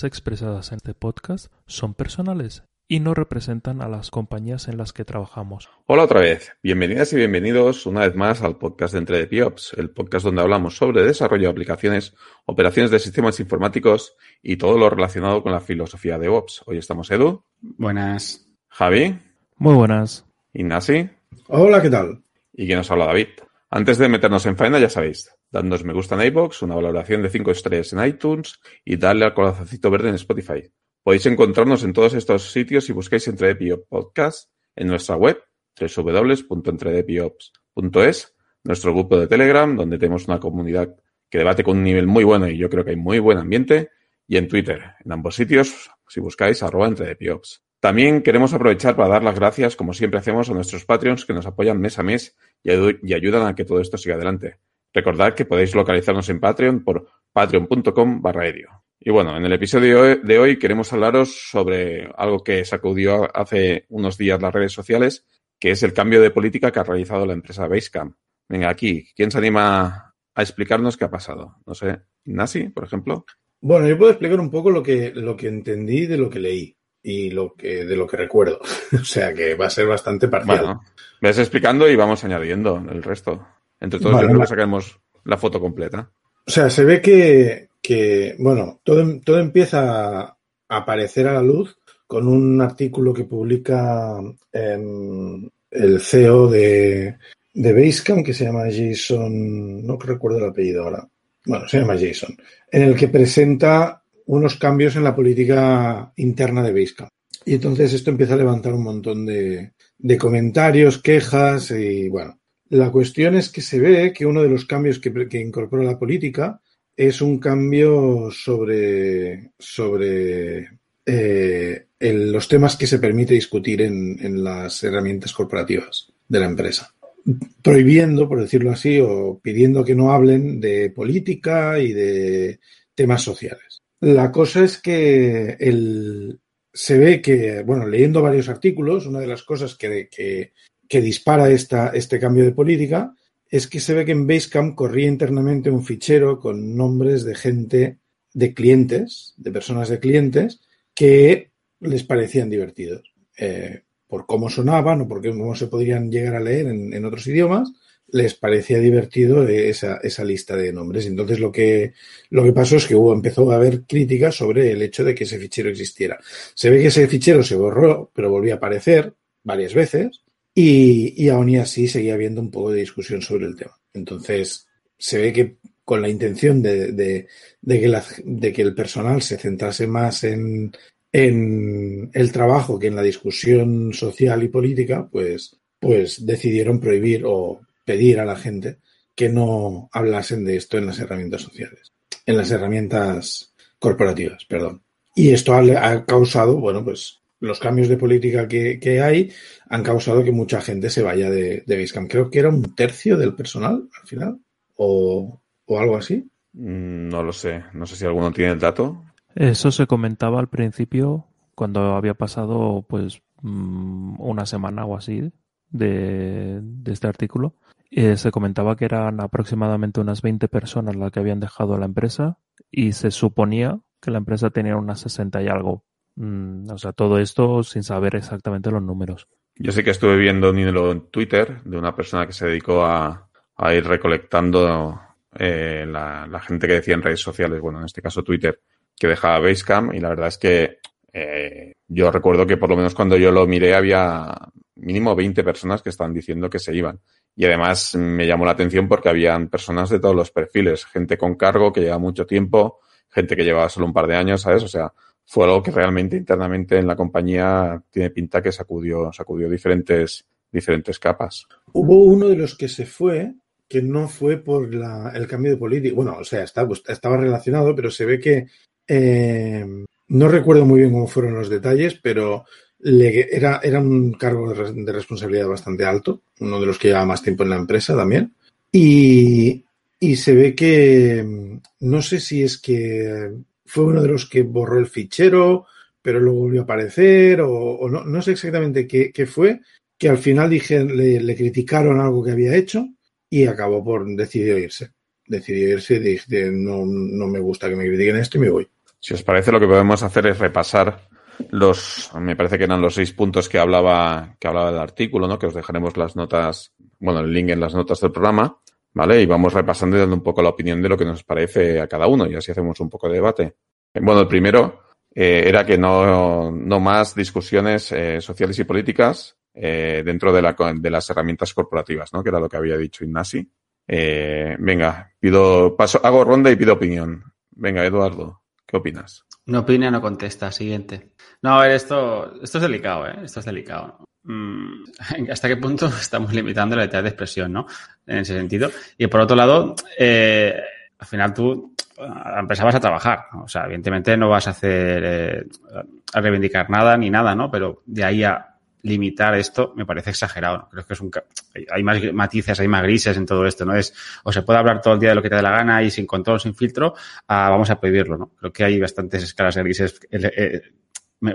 opiniones expresadas en este podcast son personales y no representan a las compañías en las que trabajamos. Hola otra vez, bienvenidas y bienvenidos una vez más al podcast de Entre de Piops, el podcast donde hablamos sobre desarrollo de aplicaciones, operaciones de sistemas informáticos y todo lo relacionado con la filosofía de Ops. Hoy estamos Edu. Buenas. Javi. Muy buenas. Ignasi. Hola, ¿qué tal? Y que nos habla David. Antes de meternos en faena, ya sabéis, dándonos me gusta en iBox, una valoración de 5 estrellas en iTunes y darle al corazoncito verde en Spotify. Podéis encontrarnos en todos estos sitios si buscáis Entredepiops Podcast en nuestra web www.entredepiops.es, nuestro grupo de Telegram, donde tenemos una comunidad que debate con un nivel muy bueno y yo creo que hay muy buen ambiente, y en Twitter, en ambos sitios, si buscáis arroba Entredepiops. También queremos aprovechar para dar las gracias, como siempre hacemos, a nuestros Patreons que nos apoyan mes a mes y ayudan a que todo esto siga adelante. Recordad que podéis localizarnos en Patreon por patreon.com barra Y bueno, en el episodio de hoy queremos hablaros sobre algo que sacudió hace unos días las redes sociales, que es el cambio de política que ha realizado la empresa Basecamp. Venga, aquí, ¿quién se anima a explicarnos qué ha pasado? No sé, Nasi, por ejemplo. Bueno, yo puedo explicar un poco lo que, lo que entendí de lo que leí y lo que, de lo que recuerdo. o sea que va a ser bastante parcial. Bueno, ves explicando y vamos añadiendo el resto. Entre todos Vale, yo creo vale. que sacaremos la foto completa. O sea, se ve que, que, bueno, todo, todo empieza a aparecer a la luz con un artículo que publica em, el CEO de, de Basecamp, que se llama Jason, no recuerdo el apellido ahora, bueno, se llama Jason, en el que presenta unos cambios en la política interna de Basecamp. Y entonces esto empieza a levantar un montón de, de comentarios, quejas y bueno. La cuestión es que se ve que uno de los cambios que, incorpora la política es un cambio sobre, sobre eh, los temas que se permite discutir en, en las herramientas corporativas de la empresa. Prohibiendo, por decirlo así, o pidiendo que no hablen de política y de temas sociales. La cosa es que el, se ve que, bueno, leyendo varios artículos, una de las cosas que, que dispara esta, este cambio de política es que se ve que en Basecamp corría internamente un fichero con nombres de gente, de clientes, de personas de clientes, que les parecían divertidos. Eh, por cómo sonaban o por cómo se podrían llegar a leer en, otros idiomas, les parecía divertido esa, esa, lista de nombres. Entonces lo que, lo que pasó es que hubo, empezó a haber críticas sobre el hecho de que ese fichero existiera. Se ve que ese fichero se borró, pero volvió a aparecer varias veces y, aún y así seguía habiendo un poco de discusión sobre el tema. Entonces se ve que con la intención de que el personal se centrase más en, en el trabajo que en la discusión social y política, pues, pues decidieron prohibir o pedir a la gente que no hablasen de esto en las herramientas sociales, en las herramientas corporativas, perdón. Y esto ha, ha causado, bueno, pues los cambios de política que, que, hay han causado que mucha gente se vaya de, de Basecamp. Creo que era un tercio del personal al final, o, o algo así. Mm, No lo sé, no sé si alguno tiene el dato. Eso se comentaba al principio cuando había pasado pues mm, una semana o así de, de este artículo. Eh, se comentaba que eran aproximadamente unas 20 personas las que habían dejado la empresa y se suponía que la empresa tenía unas 60 y algo. Mm, o sea, todo esto sin saber exactamente los números. Yo sé que estuve viendo un hilo en Twitter de una persona que se dedicó a, ir recolectando eh, la, la, gente que decía en redes sociales, bueno, en este caso Twitter, que dejaba Basecamp y la verdad es que eh, yo recuerdo que por lo menos cuando yo lo miré había mínimo 20 personas que estaban diciendo que se iban. Y además me llamó la atención porque habían personas de todos los perfiles, gente con cargo que lleva mucho tiempo, gente que llevaba solo un par de años, ¿sabes? O sea, fue algo que realmente internamente en la compañía tiene pinta que sacudió, sacudió diferentes, capas. Hubo uno de los que se fue que no fue por la, el cambio de política. Bueno, o sea, estaba relacionado, pero se ve que eh, no recuerdo muy bien cómo fueron los detalles, pero era, un cargo de, de, responsabilidad bastante alto, uno de los que llevaba más tiempo en la empresa también. Y se ve que no sé si es que fue uno de los que borró el fichero, pero luego volvió a aparecer, o, o no, no, sé exactamente qué, qué, fue, que al final dije, le, le, criticaron algo que había hecho y acabó por decidió irse. Decidió irse dije, no, no me gusta que me critiquen esto y me voy. Si os parece, lo que podemos hacer es repasar los, me parece que eran los seis puntos que hablaba, que hablaba del artículo, ¿no? Que os dejaremos las notas, bueno, el link en las notas del programa, ¿vale? Y vamos repasando y dando un poco la opinión de lo que nos parece a cada uno y así hacemos un poco de debate. Bueno, el primero eh, era que no, no más discusiones eh, sociales y políticas eh, dentro de, la, de las herramientas corporativas, ¿no? Que era lo que había dicho Ignasi. Eh, venga, pido, paso, hago ronda y pido opinión. Venga, Eduardo, ¿qué opinas? No opina, no contesta. Siguiente. No, a ver, esto, esto es delicado, ¿eh? Esto es delicado. Mm, ¿Hasta qué punto estamos limitando la libertad de expresión, ¿no? En ese sentido. Y por otro lado, eh, al final tú a la empresa vas a trabajar. O sea, evidentemente no vas a hacer, eh, a reivindicar nada ni nada, ¿no? Pero de ahí a limitar esto me parece exagerado. ¿no? Creo que es un, hay más matices, hay más grises en todo esto, ¿no? Es, o se puede hablar todo el día de lo que te dé la gana y sin control, sin filtro, vamos a prohibirlo, ¿no? Creo que hay bastantes escalas grises eh, eh,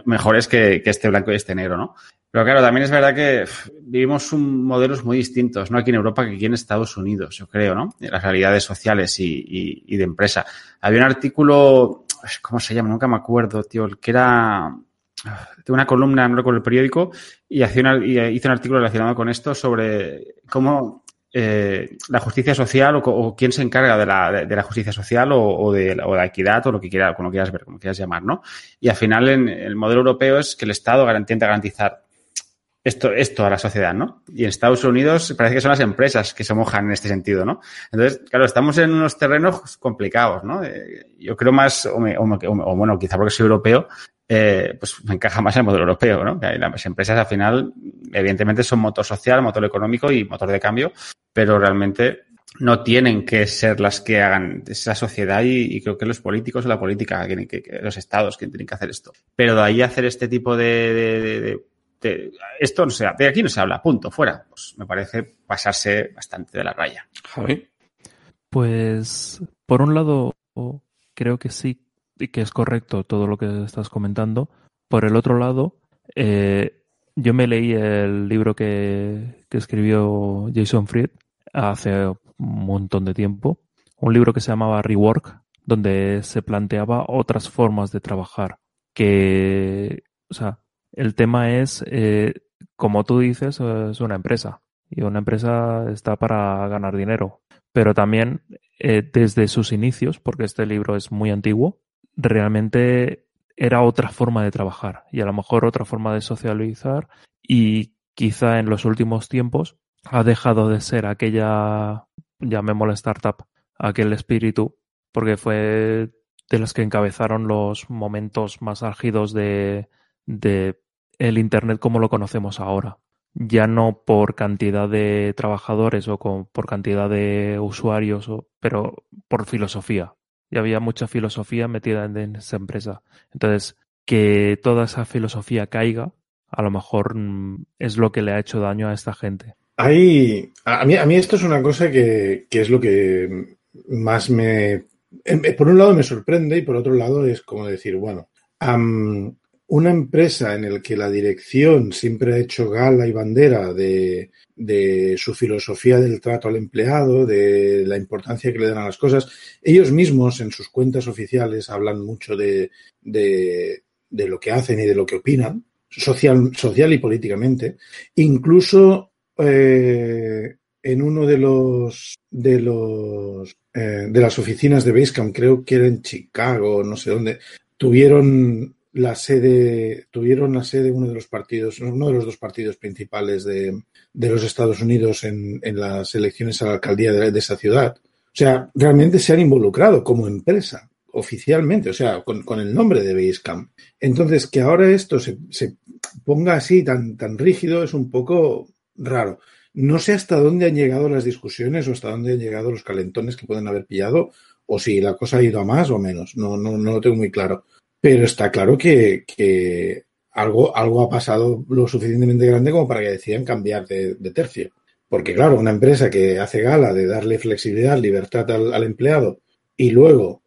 mejores que, que, este blanco y este negro, ¿no? Pero claro, también es verdad que vivimos un, modelos muy distintos, ¿no? Aquí en Europa que aquí en Estados Unidos, yo creo, ¿no? Las realidades sociales y, y, de empresa. Había un artículo, ¿cómo se llama? Nunca me acuerdo, tío, que era de una columna, no recuerdo el periódico, y, hizo un artículo relacionado con esto sobre cómo eh, la justicia social o, quién se encarga de la, de, la justicia social o, o, de, la equidad o lo que quiera, como quieras ver, como quieras llamar, ¿no? Y al final en el modelo europeo es que el Estado intenta garantizar esto, esto a la sociedad, ¿no? Y en Estados Unidos parece que son las empresas que se mojan en este sentido, ¿no? Entonces, claro, estamos en unos terrenos complicados, ¿no? Eh, yo creo más, o, bueno, quizá porque soy europeo, eh, pues me encaja más el modelo europeo, ¿no? Que las empresas al final, evidentemente, son motor social, motor económico y motor de cambio, pero realmente no tienen que ser las que hagan esa sociedad y, creo que los políticos o la política, que, que, los estados que tienen que hacer esto. Pero de ahí hacer este tipo de, de de, esto no se, de aquí no se habla, punto, fuera. Pues me parece pasarse bastante de la raya. Javi. Pues, por un lado, creo que sí, y que es correcto todo lo que estás comentando. Por el otro lado, eh, yo me leí el libro que, que escribió Jason Fried hace un montón de tiempo, un libro que se llamaba Rework, donde se planteaba otras formas de trabajar, que, o sea, el tema es, eh, como tú dices, es una empresa y una empresa está para ganar dinero. Pero también eh, desde sus inicios, porque este libro es muy antiguo, realmente era otra forma de trabajar y a lo mejor otra forma de socializar y quizá en los últimos tiempos ha dejado de ser aquella, llamémosla startup, aquel espíritu, porque fue de los que encabezaron los momentos más álgidos de el Internet como lo conocemos ahora. Ya no por cantidad de trabajadores o con, por cantidad de usuarios, o, pero por filosofía. Y había mucha filosofía metida en, esa empresa. Entonces, que toda esa filosofía caiga, a lo mejor mm, es lo que le ha hecho daño a esta gente. Hay, a mí, a mí esto es una cosa que, que es lo que más me, por un lado me sorprende y por otro lado es como decir, bueno, una empresa en la que la dirección siempre ha hecho gala y bandera de, su filosofía del trato al empleado, de la importancia que le dan a las cosas, ellos mismos en sus cuentas oficiales hablan mucho de, lo que hacen y de lo que opinan, social, social y políticamente. Incluso eh, en uno de los de los eh, de las oficinas de Basecamp, creo que era en Chicago, no sé dónde, tuvieron la sede, tuvieron la sede uno de los partidos, uno de los dos partidos principales de, de los Estados Unidos en, en, las elecciones a la alcaldía de, esa ciudad. O sea, realmente se han involucrado como empresa, oficialmente, o sea, con, con el nombre de Basecamp. Entonces, que ahora esto se, se, ponga así tan, tan rígido es un poco raro. No sé hasta dónde han llegado las discusiones o hasta dónde han llegado los calentones que pueden haber pillado o si la cosa ha ido a más o menos. No, no, no lo tengo muy claro pero está claro que, algo, algo ha pasado lo suficientemente grande como para que decidan cambiar de, tercio. Porque claro, una empresa que hace gala de darle flexibilidad, libertad al, empleado y luego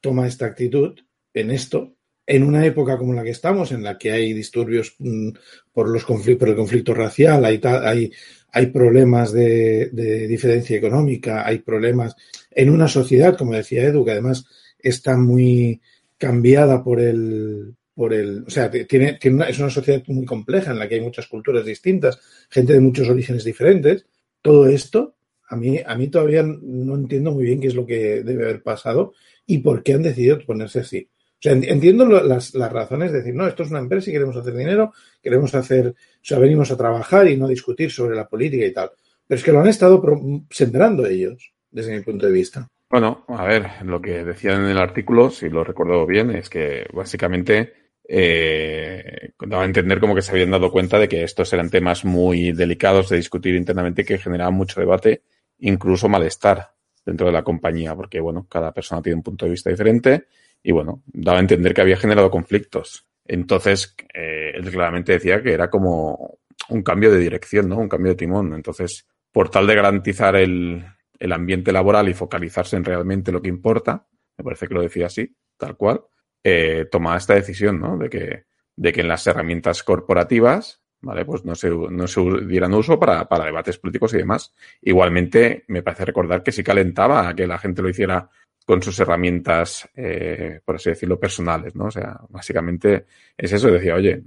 toma esta actitud en esto, en una época como la que estamos, en la que hay disturbios mmm, por, los conflictos, por el conflicto racial, hay, hay, hay problemas de, diferencia económica, hay problemas en una sociedad, como decía Edu, que además está muy, cambiada por el, por el, o sea, tiene, tiene una, es una sociedad muy compleja en la que hay muchas culturas distintas, gente de muchos orígenes diferentes. Todo esto, a mí, a mí todavía no entiendo muy bien qué es lo que debe haber pasado y por qué han decidido ponerse así. O sea, entiendo las, las razones de decir, no, esto es una empresa y queremos hacer dinero, queremos hacer, o sea, venimos a trabajar y no discutir sobre la política y tal. Pero es que lo han estado sembrando ellos, desde mi punto de vista. Bueno, a ver, lo que decían en el artículo, si lo recuerdo bien, es que básicamente eh, daba a entender como que se habían dado cuenta de que estos eran temas muy delicados de discutir internamente que generaban mucho debate, incluso malestar dentro de la compañía, porque bueno, cada persona tiene un punto de vista diferente y bueno, daba a entender que había generado conflictos. Entonces, eh, él claramente decía que era como un cambio de dirección, ¿no? Un cambio de timón. Entonces, por tal de garantizar el, el ambiente laboral y focalizarse en realmente lo que importa, me parece que lo decía así, tal cual, eh, esta decisión, ¿no? De que, de que en las herramientas corporativas, ¿vale? Pues no se, no se dieran uso para, para debates políticos y demás. Igualmente, me parece recordar que sí calentaba a que la gente lo hiciera con sus herramientas, eh, por así decirlo, personales, ¿no? O sea, básicamente es eso, decía, oye,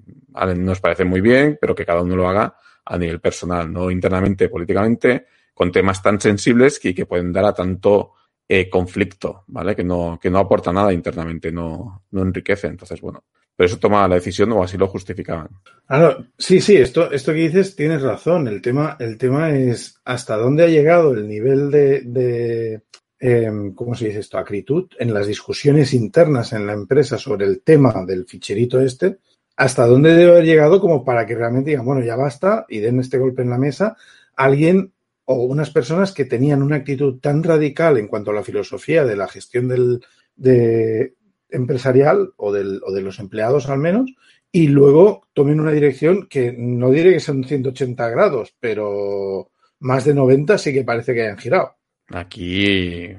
nos parece muy bien, pero que cada uno lo haga a nivel personal, no internamente, políticamente, con temas tan sensibles que, que pueden dar a tanto eh, conflicto, ¿vale? Que no, que no aporta nada internamente, no, no enriquece. Entonces, bueno, pero eso toma la decisión o así lo justificaban. Ah, sí, sí, esto, esto que dices tienes razón. El tema, el tema es hasta dónde ha llegado el nivel de, eh, ¿cómo se dice esto? Acritud en las discusiones internas en la empresa sobre el tema del ficherito este, hasta dónde debe haber llegado como para que realmente digan, bueno, ya basta y den este golpe en la mesa. Alguien o unas personas que tenían una actitud tan radical en cuanto a la filosofía de la gestión del, de, empresarial o, del, o de los empleados al menos, y luego tomen una dirección que no diré que son 180 grados, pero más de 90 sí que parece que hayan girado. Aquí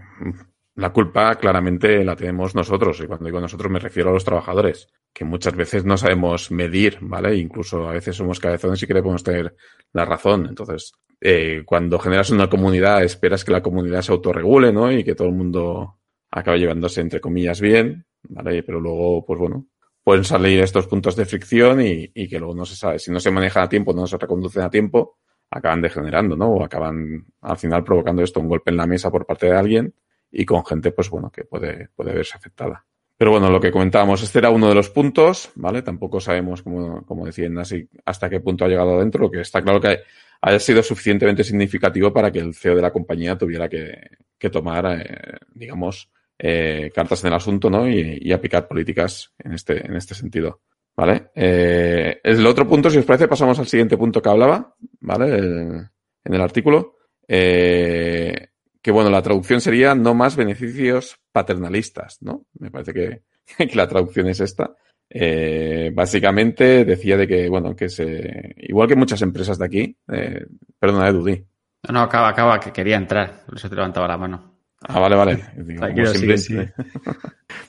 la culpa claramente la tenemos nosotros, y cuando digo nosotros me refiero a los trabajadores, que muchas veces no sabemos medir, ¿vale? Incluso a veces somos cabezones y queremos tener la razón. Entonces, eh, cuando generas una comunidad, esperas que la comunidad se autorregule, ¿no? Y que todo el mundo acabe llevándose, entre comillas, bien, ¿vale? Pero luego, pues bueno, pueden salir estos puntos de fricción y, y que luego no se sabe. Si no se manejan a tiempo, no se reconducen a tiempo, acaban degenerando, ¿no? O acaban al final provocando esto, un golpe en la mesa por parte de alguien y con gente, pues bueno, que puede, puede verse afectada. Pero bueno, lo que comentábamos, este era uno de los puntos, ¿vale? Tampoco sabemos, como, como decían así, hasta qué punto ha llegado adentro. Lo que está claro que haya sido suficientemente significativo para que el CEO de la compañía tuviera que, que tomar, eh, digamos, eh, cartas en el asunto, ¿no? Y, aplicar políticas en este, en este sentido. ¿Vale? Eh, el otro punto, si os parece, pasamos al siguiente punto que hablaba, ¿vale? En el artículo. Que bueno, la traducción sería no más beneficios paternalistas, ¿no? Me parece que, que la traducción es esta. Eh, básicamente decía de que, bueno, que se. Igual que muchas empresas de aquí. Eh, perdona, Edu, di. No, no, acaba, acaba, que quería entrar. Por eso te levantaba la mano. Ah, vale, vale. Digo, siempre, sí, sí.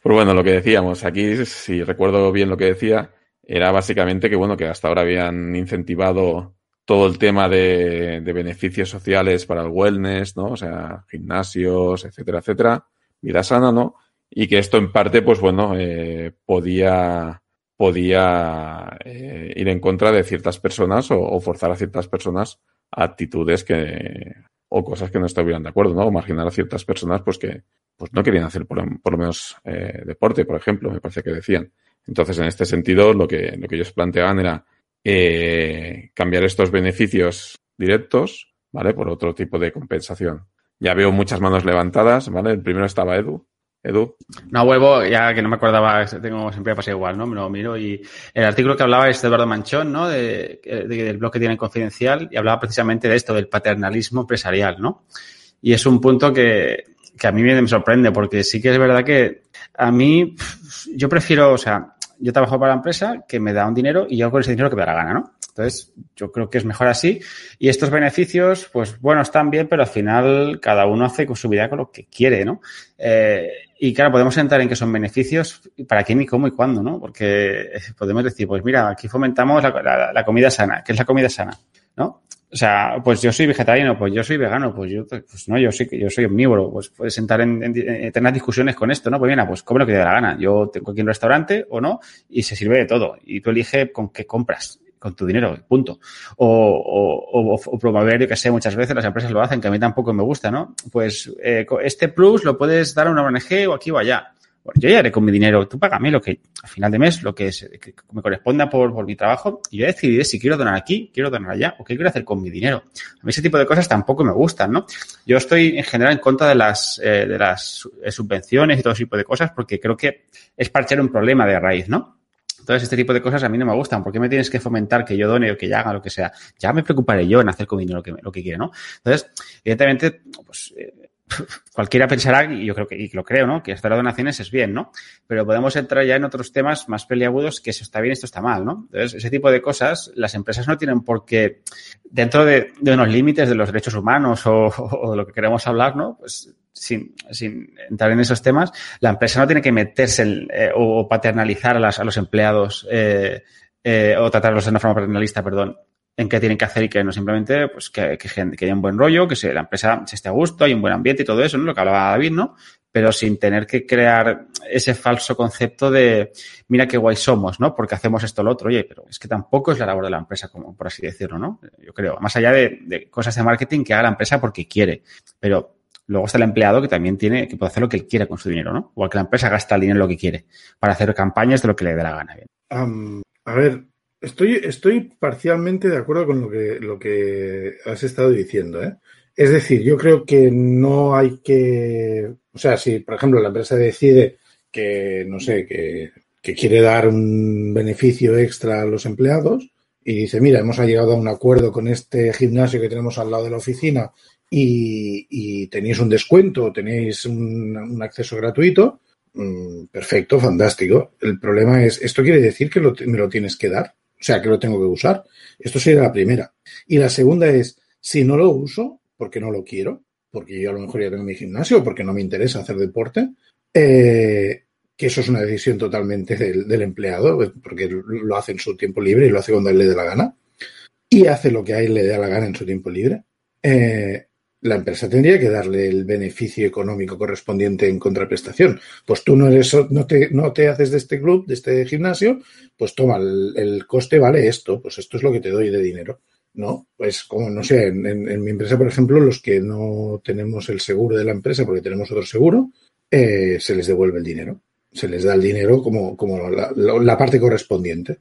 pues bueno, lo que decíamos aquí, si recuerdo bien lo que decía, era básicamente que, bueno, que hasta ahora habían incentivado todo el tema de, de beneficios sociales para el wellness, ¿no? O sea, gimnasios, etcétera, etcétera. Vida sana, ¿no? y que esto en parte, pues bueno, eh, podía, podía eh, ir en contra de ciertas personas o, o, forzar a ciertas personas a actitudes que o cosas que no estuvieran de acuerdo, ¿no? O marginar a ciertas personas pues que pues no querían hacer por, por lo menos eh, deporte, por ejemplo, me parece que decían. Entonces, en este sentido, lo que, lo que ellos planteaban era eh, cambiar estos beneficios directos, ¿vale? Por otro tipo de compensación. Ya veo muchas manos levantadas, ¿vale? El primero estaba Edu. Edu. No, vuelvo, ya que no me acordaba, tengo siempre pasa igual, ¿no? Me lo miro y el artículo que hablaba es de Eduardo Manchón, ¿no? De, de, del blog que tiene Confidencial y hablaba precisamente de esto, del paternalismo empresarial, ¿no? Y es un punto que, que a mí me sorprende porque sí que es verdad que a mí, yo prefiero, o sea, yo trabajo para la empresa que me da un dinero y yo con ese dinero que me da la gana, ¿no? Entonces, yo creo que es mejor así. Y estos beneficios, pues bueno, están bien, pero al final cada uno hace con su vida con lo que quiere, ¿no? Eh, y claro, podemos entrar en qué son beneficios, para quién y cómo y cuándo, ¿no? Porque podemos decir, pues mira, aquí fomentamos la, la, comida sana. ¿Qué es la comida sana? ¿No? O sea, pues yo soy vegetariano, pues yo soy vegano, pues yo, pues no, yo que yo soy omnívoro, pues puedes sentar en, en, tener discusiones con esto, ¿no? Pues bien, pues come lo que te dé la gana. Yo tengo aquí un restaurante o no y se sirve de todo y tú eliges con qué compras con tu dinero, punto. O, o, o, promover, yo que sé, muchas veces las empresas lo hacen, que a mí tampoco me gusta, ¿no? Pues eh, este plus lo puedes dar a una ONG o aquí o allá. Bueno, yo ya haré con mi dinero, tú págame lo que, al final de mes, lo que me corresponda por, por, mi trabajo, y yo decidiré si quiero donar aquí, quiero donar allá, o qué quiero hacer con mi dinero. A mí ese tipo de cosas tampoco me gustan, ¿no? Yo estoy en general en contra de las, eh, de las eh, subvenciones y todo ese tipo de cosas, porque creo que es parchar un problema de raíz, ¿no? Entonces, este tipo de cosas a mí no me gustan. ¿Por qué me tienes que fomentar que yo done o que ya haga lo que sea? Ya me preocuparé yo en hacer con mi dinero lo que, lo que quiero, ¿no? Entonces, evidentemente, pues, eh, cualquiera pensará, y yo creo que, y lo creo, ¿no? Que hacer donaciones es bien, ¿no? Pero podemos entrar ya en otros temas más peliagudos que eso está bien, esto está mal, ¿no? Entonces, ese tipo de cosas, las empresas no tienen por qué, dentro de, unos límites de los derechos humanos o, de lo que queremos hablar, ¿no? Pues sin, sin entrar en esos temas, la empresa no tiene que meterse en, eh, o paternalizar a, las, a los empleados eh, eh, o tratarlos de una forma paternalista, perdón, en qué tienen que hacer y que no simplemente, pues que, que, que haya un buen rollo, que se, la empresa se esté a gusto, hay un buen ambiente y todo eso, ¿no? Lo que hablaba David, ¿no? Pero sin tener que crear ese falso concepto de, mira qué guay somos, ¿no? Porque hacemos esto o lo otro. Oye, pero es que tampoco es la labor de la empresa, como por así decirlo, ¿no? Yo creo. Más allá de, de cosas de marketing que haga la empresa porque quiere. Pero Luego está el empleado que también tiene, que puede hacer lo que él quiera con su dinero, ¿no? Igual que la empresa gasta el dinero lo que quiere para hacer campañas de lo que le dé la gana. Um, a ver, estoy, estoy parcialmente de acuerdo con lo que, lo que has estado diciendo, ¿eh? Es decir, yo creo que no hay que. O sea, si, por ejemplo, la empresa decide que, no sé, que, que quiere dar un beneficio extra a los empleados y dice, mira, hemos llegado a un acuerdo con este gimnasio que tenemos al lado de la oficina y, y tenéis un descuento, tenéis un, acceso gratuito, mmm, perfecto, fantástico. El problema es, ¿esto quiere decir que lo, me lo tienes que dar? O sea, que lo tengo que usar. Esto sería la primera. Y la segunda es, si no lo uso, porque no lo quiero, porque yo a lo mejor ya tengo mi gimnasio, porque no me interesa hacer deporte, eh, que eso es una decisión totalmente del, del, empleado, porque lo hace en su tiempo libre y lo hace cuando a él le dé la gana, y hace lo que a él le dé la gana en su tiempo libre. Eh, la empresa tendría que darle el beneficio económico correspondiente en contraprestación. Pues tú no eres, no te, no te haces de este club, de este gimnasio, pues toma, el, coste vale esto, pues esto es lo que te doy de dinero. No, pues como no sé, en, mi empresa, por ejemplo, los que no tenemos el seguro de la empresa porque tenemos otro seguro, eh, se les devuelve el dinero. Se les da el dinero como, como la, la, parte correspondiente.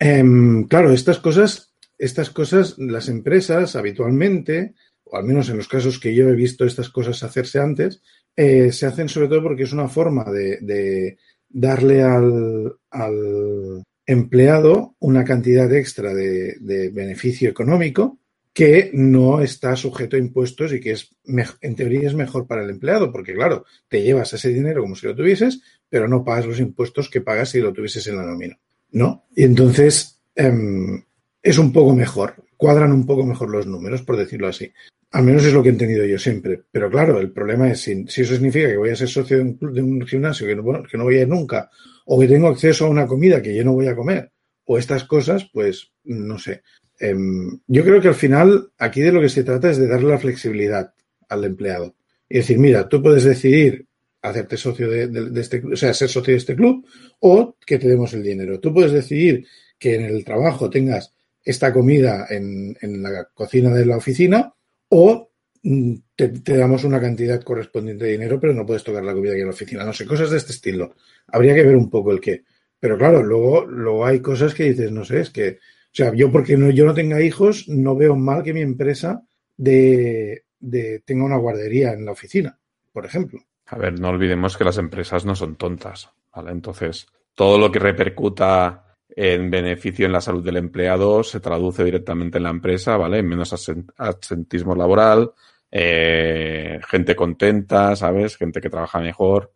Eh, claro, estas cosas, estas cosas, las empresas habitualmente al menos en los casos que yo he visto estas cosas hacerse antes, eh, se hacen sobre todo porque es una forma de, darle al, empleado una cantidad extra de, beneficio económico que no está sujeto a impuestos y que es en teoría es mejor para el empleado, porque claro, te llevas ese dinero como si lo tuvieses, pero no pagas los impuestos que pagas si lo tuvieses en la nómina, ¿no? Y entonces eh, es un poco mejor, cuadran un poco mejor los números, por decirlo así. Al menos es lo que he entendido yo siempre. Pero claro, el problema es si, si eso significa que voy a ser socio de un, de un gimnasio que no, que no, voy a ir nunca, o que tengo acceso a una comida que yo no voy a comer, o estas cosas, pues no sé. Eh, yo creo que al final aquí de lo que se trata es de darle la flexibilidad al empleado. Y decir, mira, tú puedes decidir hacerte socio de, este, o sea, ser socio de este club, o que te demos el dinero. Tú puedes decidir que en el trabajo tengas esta comida en la cocina de la oficina, o mm, te, damos una cantidad correspondiente de dinero, pero no puedes tocar la comida aquí en la oficina. No sé, cosas de este estilo. Habría que ver un poco el qué. Pero claro, luego, luego hay cosas que dices, no sé, es que, o sea, yo porque no, yo no tenga hijos, no veo mal que mi empresa de, de, tenga una guardería en la oficina, por ejemplo. A ver, no olvidemos que las empresas no son tontas, ¿vale? Entonces, todo lo que repercuta en beneficio en la salud del empleado se traduce directamente en la empresa, ¿vale? En menos absentismo laboral, eh, gente contenta, ¿sabes? Gente que trabaja mejor.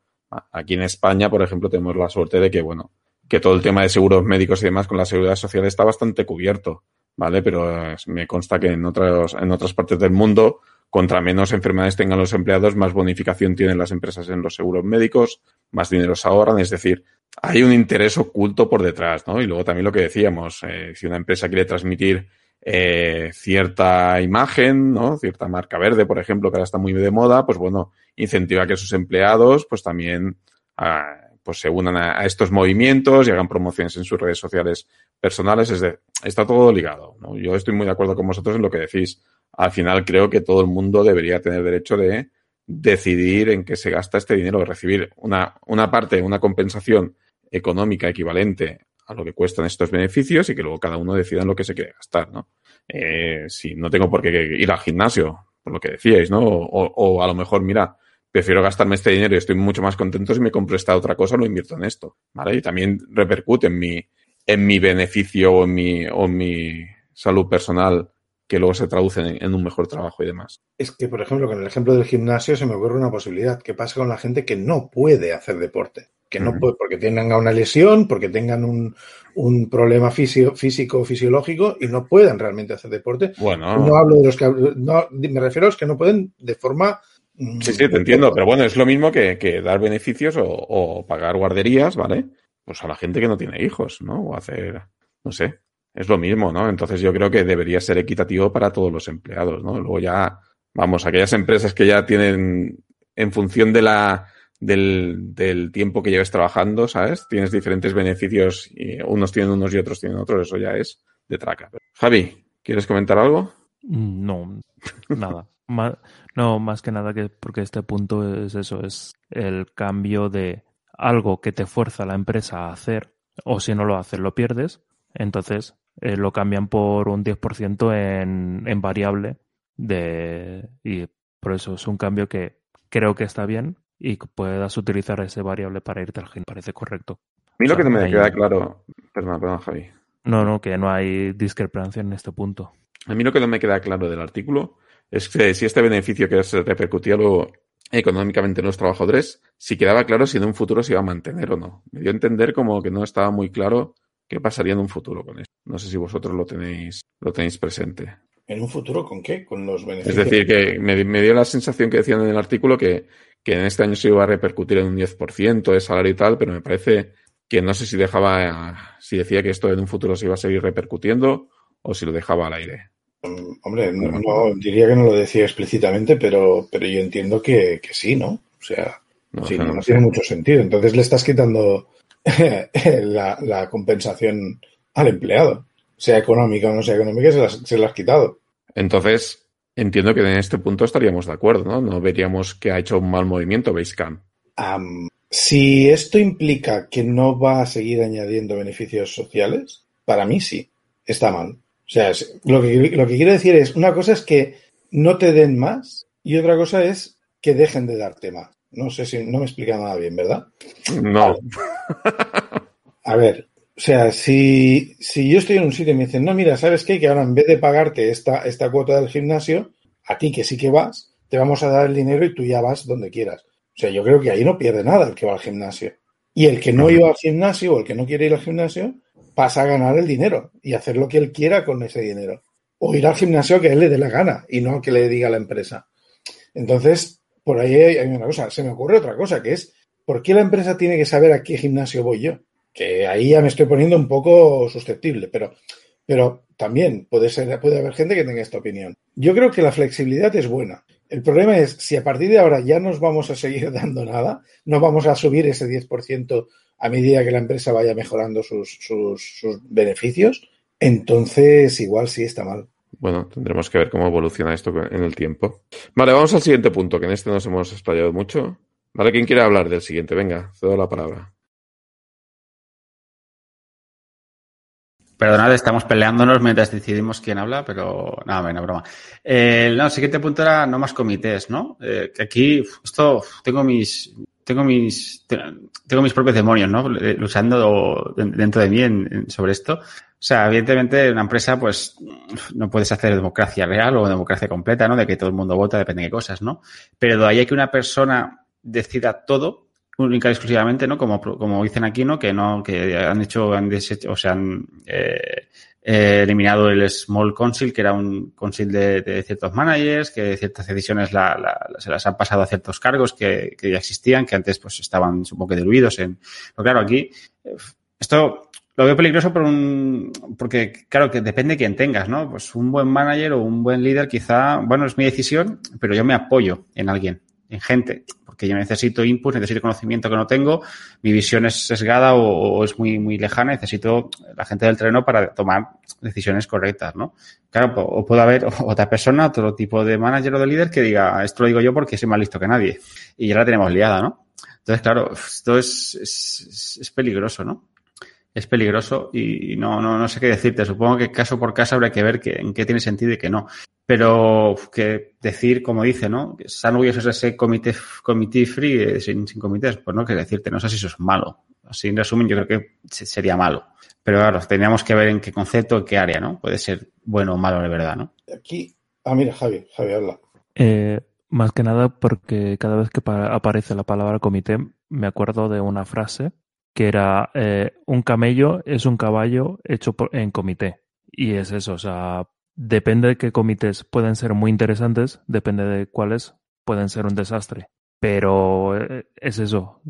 Aquí en España, por ejemplo, tenemos la suerte de que, bueno, que todo el tema de seguros médicos y demás con la seguridad social está bastante cubierto, ¿vale? Pero me consta que en otras, en otras partes del mundo, contra menos enfermedades tengan los empleados, más bonificación tienen las empresas en los seguros médicos, más dinero se ahorran, es decir, hay un interés oculto por detrás, ¿no? Y luego también lo que decíamos, eh, si una empresa quiere transmitir eh, cierta imagen, ¿no? Cierta marca verde, por ejemplo, que ahora está muy de moda, pues bueno, incentiva que sus empleados pues también ah, pues se unan a, estos movimientos y hagan promociones en sus redes sociales personales. Es de, está todo ligado. ¿no? Yo estoy muy de acuerdo con vosotros en lo que decís. Al final creo que todo el mundo debería tener derecho de decidir en qué se gasta este dinero, recibir una, una parte, una compensación económica equivalente a lo que cuestan estos beneficios y que luego cada uno decida en lo que se quiere gastar, ¿no? Eh, si no tengo por qué ir al gimnasio, por lo que decíais, ¿no? O, o, a lo mejor, mira, prefiero gastarme este dinero y estoy mucho más contento si me compro esta otra cosa, lo invierto en esto, ¿vale? Y también repercute en mi, en mi beneficio o en mi, o en mi salud personal que luego se traduce en, en, un mejor trabajo y demás. Es que, por ejemplo, con el ejemplo del gimnasio se me ocurre una posibilidad. ¿Qué pasa con la gente que no puede hacer deporte? Que no uh -huh. puede, porque tengan una lesión, porque tengan un, un problema físico o fisiológico y no puedan realmente hacer deporte. Bueno. No hablo de los que, no, me refiero a los que no pueden de forma Sí, sí, te entiendo, pero bueno, es lo mismo que, que dar beneficios o, o, pagar guarderías, ¿vale? Pues a la gente que no tiene hijos, ¿no? O hacer, no sé, es lo mismo, ¿no? Entonces yo creo que debería ser equitativo para todos los empleados, ¿no? Luego ya, vamos, aquellas empresas que ya tienen, en función de la, del, tiempo que lleves trabajando, ¿sabes? Tienes diferentes beneficios y unos tienen unos y otros tienen otros, eso ya es de traca. Javi, ¿quieres comentar algo? No, nada. no, más que nada que porque este punto es eso, es el cambio de algo que te fuerza la empresa a hacer, o si no lo haces lo pierdes, entonces eh, lo cambian por un 10% en, en variable de, y por eso es un cambio que creo que está bien y puedas utilizar ese variable para irte al gym, parece correcto. A mí lo o sea, que no me hay... queda claro, perdón, perdón, Javi. No, no, que no hay discrepancia en este punto. A mí lo que no me queda claro del artículo es que si este beneficio que se repercutía luego económicamente en los trabajadores, si quedaba claro si en un futuro se iba a mantener o no. Me dio a entender como que no estaba muy claro qué pasaría en un futuro con esto. No sé si vosotros lo tenéis, lo tenéis presente. ¿En un futuro con qué? Con los beneficios. Es decir, que me, me dio la sensación que decían en el artículo que, que en este año se iba a repercutir en un 10% de salario y tal, pero me parece que no sé si dejaba, si decía que esto en un futuro se iba a seguir repercutiendo o si lo dejaba al aire. Hombre, no, no, diría que no lo decía explícitamente, pero, pero yo entiendo que, que sí, ¿no? O sea, no, sí, no, no tiene mucho sentido. Entonces le estás quitando la, la, compensación al empleado, sea económica o no sea económica, se la se has quitado. Entonces, entiendo que en este punto estaríamos de acuerdo, ¿no? No veríamos que ha hecho un mal movimiento Basecamp. Um, si esto implica que no va a seguir añadiendo beneficios sociales, para mí sí, está mal. O sea, lo que, lo que quiero decir es, una cosa es que no te den más y otra cosa es que dejen de darte más. No sé si no me explica nada bien, ¿verdad? No. A ver, o sea, si, si yo estoy en un sitio y me dicen, no, mira, ¿sabes qué? Que ahora en vez de pagarte esta, esta cuota del gimnasio, a ti que sí que vas, te vamos a dar el dinero y tú ya vas donde quieras. O sea, yo creo que ahí no pierde nada el que va al gimnasio. Y el que no iba al gimnasio o el que no quiere ir al gimnasio, pasa a ganar el dinero y hacer lo que él quiera con ese dinero. O ir al gimnasio que él le dé la gana y no que le diga la empresa. Entonces, por ahí hay una cosa. Se me ocurre otra cosa, que es, ¿por qué la empresa tiene que saber a qué gimnasio voy yo? Que ahí ya me estoy poniendo un poco susceptible, pero, pero también puede, ser, puede haber gente que tenga esta opinión. Yo creo que la flexibilidad es buena. El problema es, si a partir de ahora ya nos vamos a seguir dando nada, no vamos a subir ese 10% a medida que la empresa vaya mejorando sus, sus, sus, beneficios, entonces igual sí está mal. Bueno, tendremos que ver cómo evoluciona esto en el tiempo. Vale, vamos al siguiente punto, que en este nos hemos explayado mucho. Vale, ¿quién quiere hablar del siguiente? Venga, cedo la palabra. Perdonad, estamos peleándonos mientras decidimos quién habla, pero nada, bueno, broma. Eh, no, el siguiente punto era no más comités, ¿no? Eh, aquí, esto, tengo mis, tengo mis, tengo mis propios demonios, ¿no? Luchando dentro de mí sobre esto. O sea, evidentemente, una empresa, pues, no puedes hacer democracia real o democracia completa, ¿no? De que todo el mundo vota, depende de qué cosas, ¿no? Pero de ahí hay que una persona decida todo, única y exclusivamente, ¿no? Como, como dicen aquí, ¿no? Que no, que han hecho, han deshecho, o sea, han eh, eh, eliminado el Small Council, que era un council de, de ciertos managers, que ciertas decisiones la, se las han pasado a ciertos cargos que, que, ya existían, que antes pues estaban un poco diluidos en. Pero claro, aquí, esto lo veo peligroso por un, porque claro que depende de quién tengas, ¿no? Pues un buen manager o un buen líder quizá, bueno, es mi decisión, pero yo me apoyo en alguien, en gente, porque yo necesito input, necesito conocimiento que no tengo, mi visión es sesgada o, es muy, muy lejana, necesito la gente del terreno para tomar decisiones correctas, ¿no? Claro, o puede haber otra persona, otro tipo de manager o de líder que diga, esto lo digo yo porque soy más listo que nadie. Y ya la tenemos liada, ¿no? Entonces, claro, esto es, es, es peligroso, ¿no? Es peligroso y no, no, no sé qué decirte. Supongo que caso por caso habrá que ver que, en qué tiene sentido y qué no. Pero que decir, como dice, ¿no? Están orgullosos de ese comité, comité free eh, sin, sin comités, pues no que decirte, no sé si eso es malo. Así en resumen, yo creo que sería malo. Pero claro, teníamos que ver en qué concepto, en qué área, ¿no? Puede ser bueno o malo de verdad, ¿no? Aquí, ah, mira, Javi, Javi habla. Eh, más que nada porque cada vez que aparece la palabra comité, me acuerdo de una frase que era eh, un camello es un caballo hecho en comité. Y es eso, o sea, depende de qué comités pueden ser muy interesantes, depende de cuáles pueden ser un desastre. Pero eh, es eso,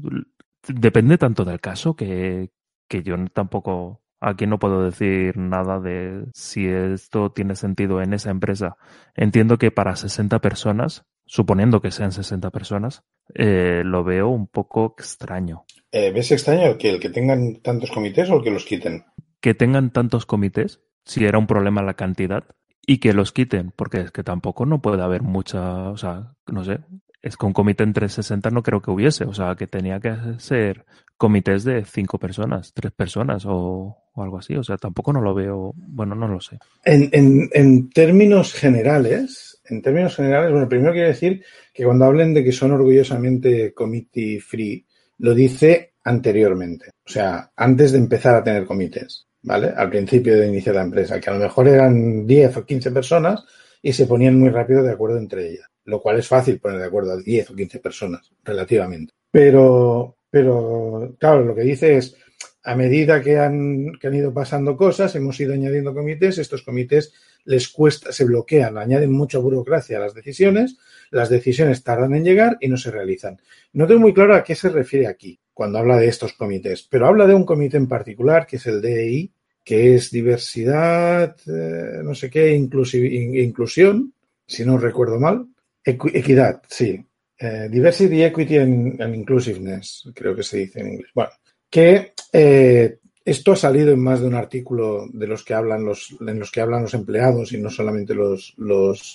depende tanto del caso que, que yo tampoco aquí no puedo decir nada de si esto tiene sentido en esa empresa. Entiendo que para 60 personas, suponiendo que sean 60 personas, eh, lo veo un poco extraño. Eh, ¿Ves extraño que el que tengan tantos comités o el que los quiten? Que tengan tantos comités, si era un problema la cantidad, y que los quiten, porque es que tampoco no puede haber mucha, o sea, no sé, es que un comité entre 60 no creo que hubiese, o sea, que tenía que ser comités de cinco personas, tres personas o, algo así, o sea, tampoco no lo veo, bueno, no lo sé. En, en, en términos generales, en términos generales, bueno, primero quiero decir que cuando hablen de que son orgullosamente committee free, lo dice anteriormente, o sea, antes de empezar a tener comités, ¿vale? Al principio de iniciar la empresa, que a lo mejor eran 10 o 15 personas y se ponían muy rápido de acuerdo entre ellas, lo cual es fácil poner de acuerdo a 10 o 15 personas, relativamente. Pero, pero, claro, lo que dice es, a medida que han, que han ido pasando cosas, hemos ido añadiendo comités, estos comités les cuesta, se bloquean, añaden mucha burocracia a las decisiones, las decisiones tardan en llegar y no se realizan. No tengo muy claro a qué se refiere aquí cuando habla de estos comités, pero habla de un comité en particular que es el DEI, que es diversidad, eh, no sé qué, inclusión, si no recuerdo mal, equidad, sí. Eh, diversity, Equity and, Inclusiveness, creo que se dice en inglés. Bueno, que eh, esto ha salido en más de un artículo de los que hablan los, en los que hablan los empleados y no solamente los,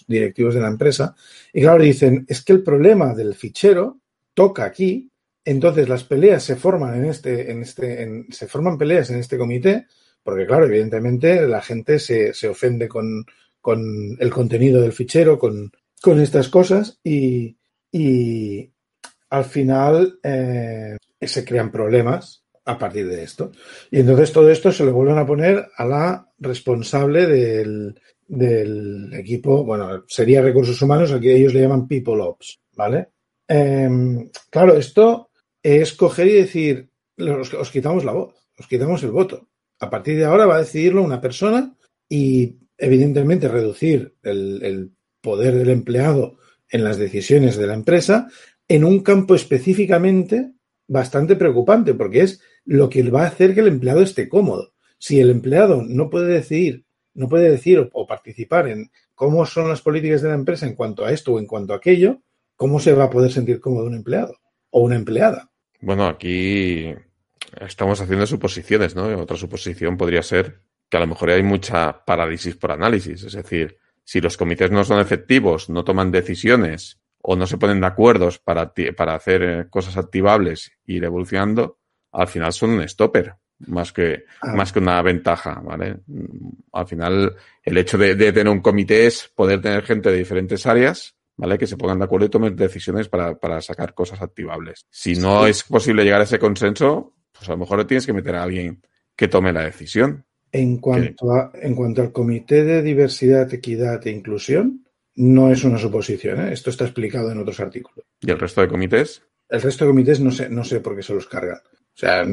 directivos de la empresa. Y claro, dicen, es que el problema del fichero toca aquí, entonces las peleas se forman en este, en este, se forman peleas en este comité, porque claro, evidentemente la gente se, se ofende con, con, el contenido del fichero, con, con estas cosas y, y al final eh, se crean problemas a partir de esto. Y entonces todo esto se lo vuelven a poner a la responsable del, del equipo, bueno, sería recursos humanos, aquí ellos le llaman People Ops, ¿vale? Em, claro, esto es coger y decir, os, quitamos la voz, os quitamos el voto. A partir de ahora va a decidirlo una persona y evidentemente reducir el, el poder del empleado en las decisiones de la empresa en un campo específicamente bastante preocupante porque es lo que va a hacer que el empleado esté cómodo. Si el empleado no puede decidir, no puede decir o, participar en cómo son las políticas de la empresa en cuanto a esto o en cuanto a aquello, ¿cómo se va a poder sentir cómodo un empleado o una empleada? Bueno, aquí estamos haciendo suposiciones, ¿no? Otra suposición podría ser que a lo mejor hay mucha parálisis por análisis, es decir, si los comités no son efectivos, no toman decisiones o no se ponen de acuerdos para, para hacer eh, cosas activables y ir evolucionando, al final son un stopper más que, ah. más que una ventaja, ¿vale? Al final, el hecho de, tener un comité es poder tener gente de diferentes áreas, ¿vale? Que se pongan de acuerdo y tomen decisiones para, para sacar cosas activables. Si no es posible llegar a ese consenso, pues a lo mejor tienes que meter a alguien que tome la decisión. En cuanto, a, en cuanto al Comité de Diversidad, Equidad e Inclusión, no es una suposición. ¿eh? Esto está explicado en otros artículos. ¿Y el resto de comités? El resto de comités no sé, no sé por qué se los cargan. O sea,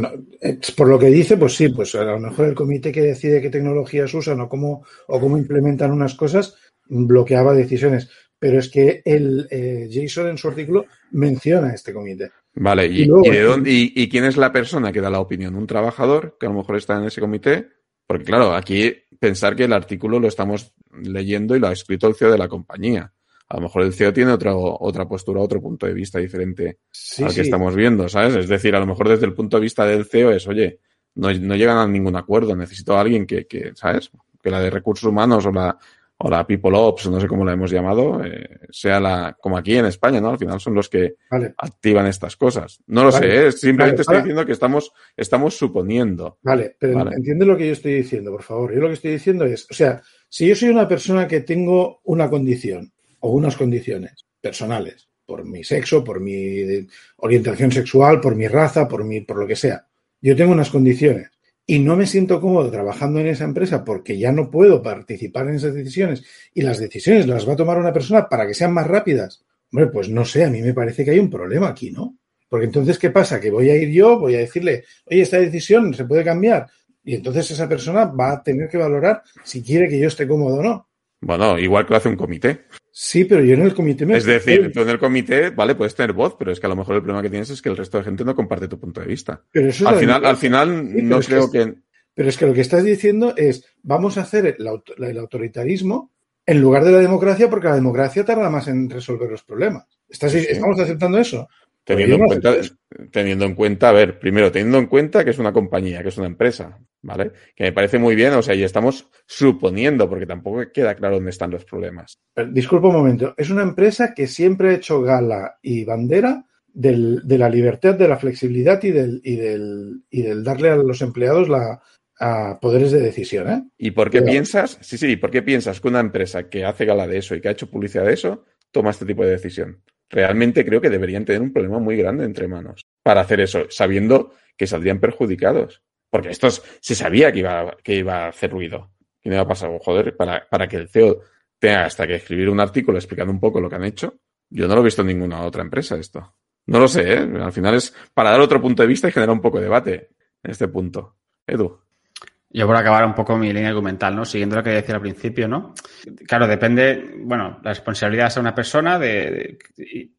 por lo que dice, pues sí, pues a lo mejor el comité que decide qué tecnologías usan o cómo, o cómo implementan unas cosas bloqueaba decisiones. Pero es que el eh, Jason en su artículo menciona este comité. Vale, y, Y luego- y de dónde- y quién es la persona que da la opinión? ¿Un trabajador que a lo mejor está en ese comité? Porque claro, aquí pensar que el artículo lo estamos leyendo y lo ha escrito el CEO de la compañía. A lo mejor el CEO tiene otra, otra postura, otro punto de vista diferente Sí, al sí. que estamos viendo, ¿sabes? Es decir, a lo mejor desde el punto de vista del CEO es, oye, no, no llegan a ningún acuerdo, necesito a alguien que, que, ¿sabes? Que la de recursos humanos o la, o la People Ops, no sé cómo la hemos llamado, eh, sea la, como aquí en España, ¿no? Al final son los que Vale, activan estas cosas. No lo Vale. sé, ¿eh? simplemente Vale, estoy diciendo que estamos, estamos suponiendo. vale, pero entiende lo que yo estoy diciendo, por favor. Yo lo que estoy diciendo es, o sea, si yo soy una persona que tengo una condición o unas condiciones personales, por mi sexo, por mi orientación sexual, por mi raza, por mi, por lo que sea, yo tengo unas condiciones y no me siento cómodo trabajando en esa empresa porque ya no puedo participar en esas decisiones y las decisiones las va a tomar una persona para que sean más rápidas. Hombre, pues no sé, a mí me parece que hay un problema aquí, ¿no? Porque entonces, ¿qué pasa? Que voy a ir yo, voy a decirle, oye, esta decisión se puede cambiar. Y entonces esa persona va a tener que valorar si quiere que yo esté cómodo o no. Bueno, igual que lo hace un comité. Sí, pero yo en el comité me... Es decir, tú en el comité, vale, puedes tener voz, pero es que a lo mejor el problema que tienes es que el resto de gente no comparte tu punto de vista. pero eso es Al la final, al final, Sí, no es que creo es- que, Pero es que lo que estás diciendo es, vamos a hacer el, auto- el autoritarismo en lugar de la democracia porque la democracia tarda más en resolver los problemas. ¿Estás, sí. ¿Estamos aceptando eso? Teniendo en cuenta, teniendo en cuenta, a ver, primero, teniendo en cuenta que es una compañía, que es una empresa, ¿vale? Que me parece muy bien, o sea, y estamos suponiendo, porque tampoco queda claro dónde están los problemas. Pero, Disculpa un momento. Es una empresa que siempre ha hecho gala y bandera del- de la libertad, de la flexibilidad y del, y del, y del darle a los empleados la, a poderes de decisión. ¿eh? ¿Y por qué piensas, sí, sí, ¿por qué piensas que una empresa que hace gala de eso y que ha hecho publicidad de eso toma este tipo de decisión? Realmente creo que deberían tener un problema muy grande entre manos para hacer eso, sabiendo que saldrían perjudicados. Porque esto es- se sabía que iba, que iba a hacer ruido. Y no iba a pasar, joder, para, para que el CEO tenga hasta que escribir un artículo explicando un poco lo que han hecho. Yo no lo he visto en ninguna otra empresa esto. No lo sé, ¿eh? Al final es para dar otro punto de vista y generar un poco de debate en este punto. Edu. Yo por acabar un poco mi línea argumental, ¿no? Siguiendo lo que decía al principio, ¿no? Claro, depende, bueno, la responsabilidad es de una persona de,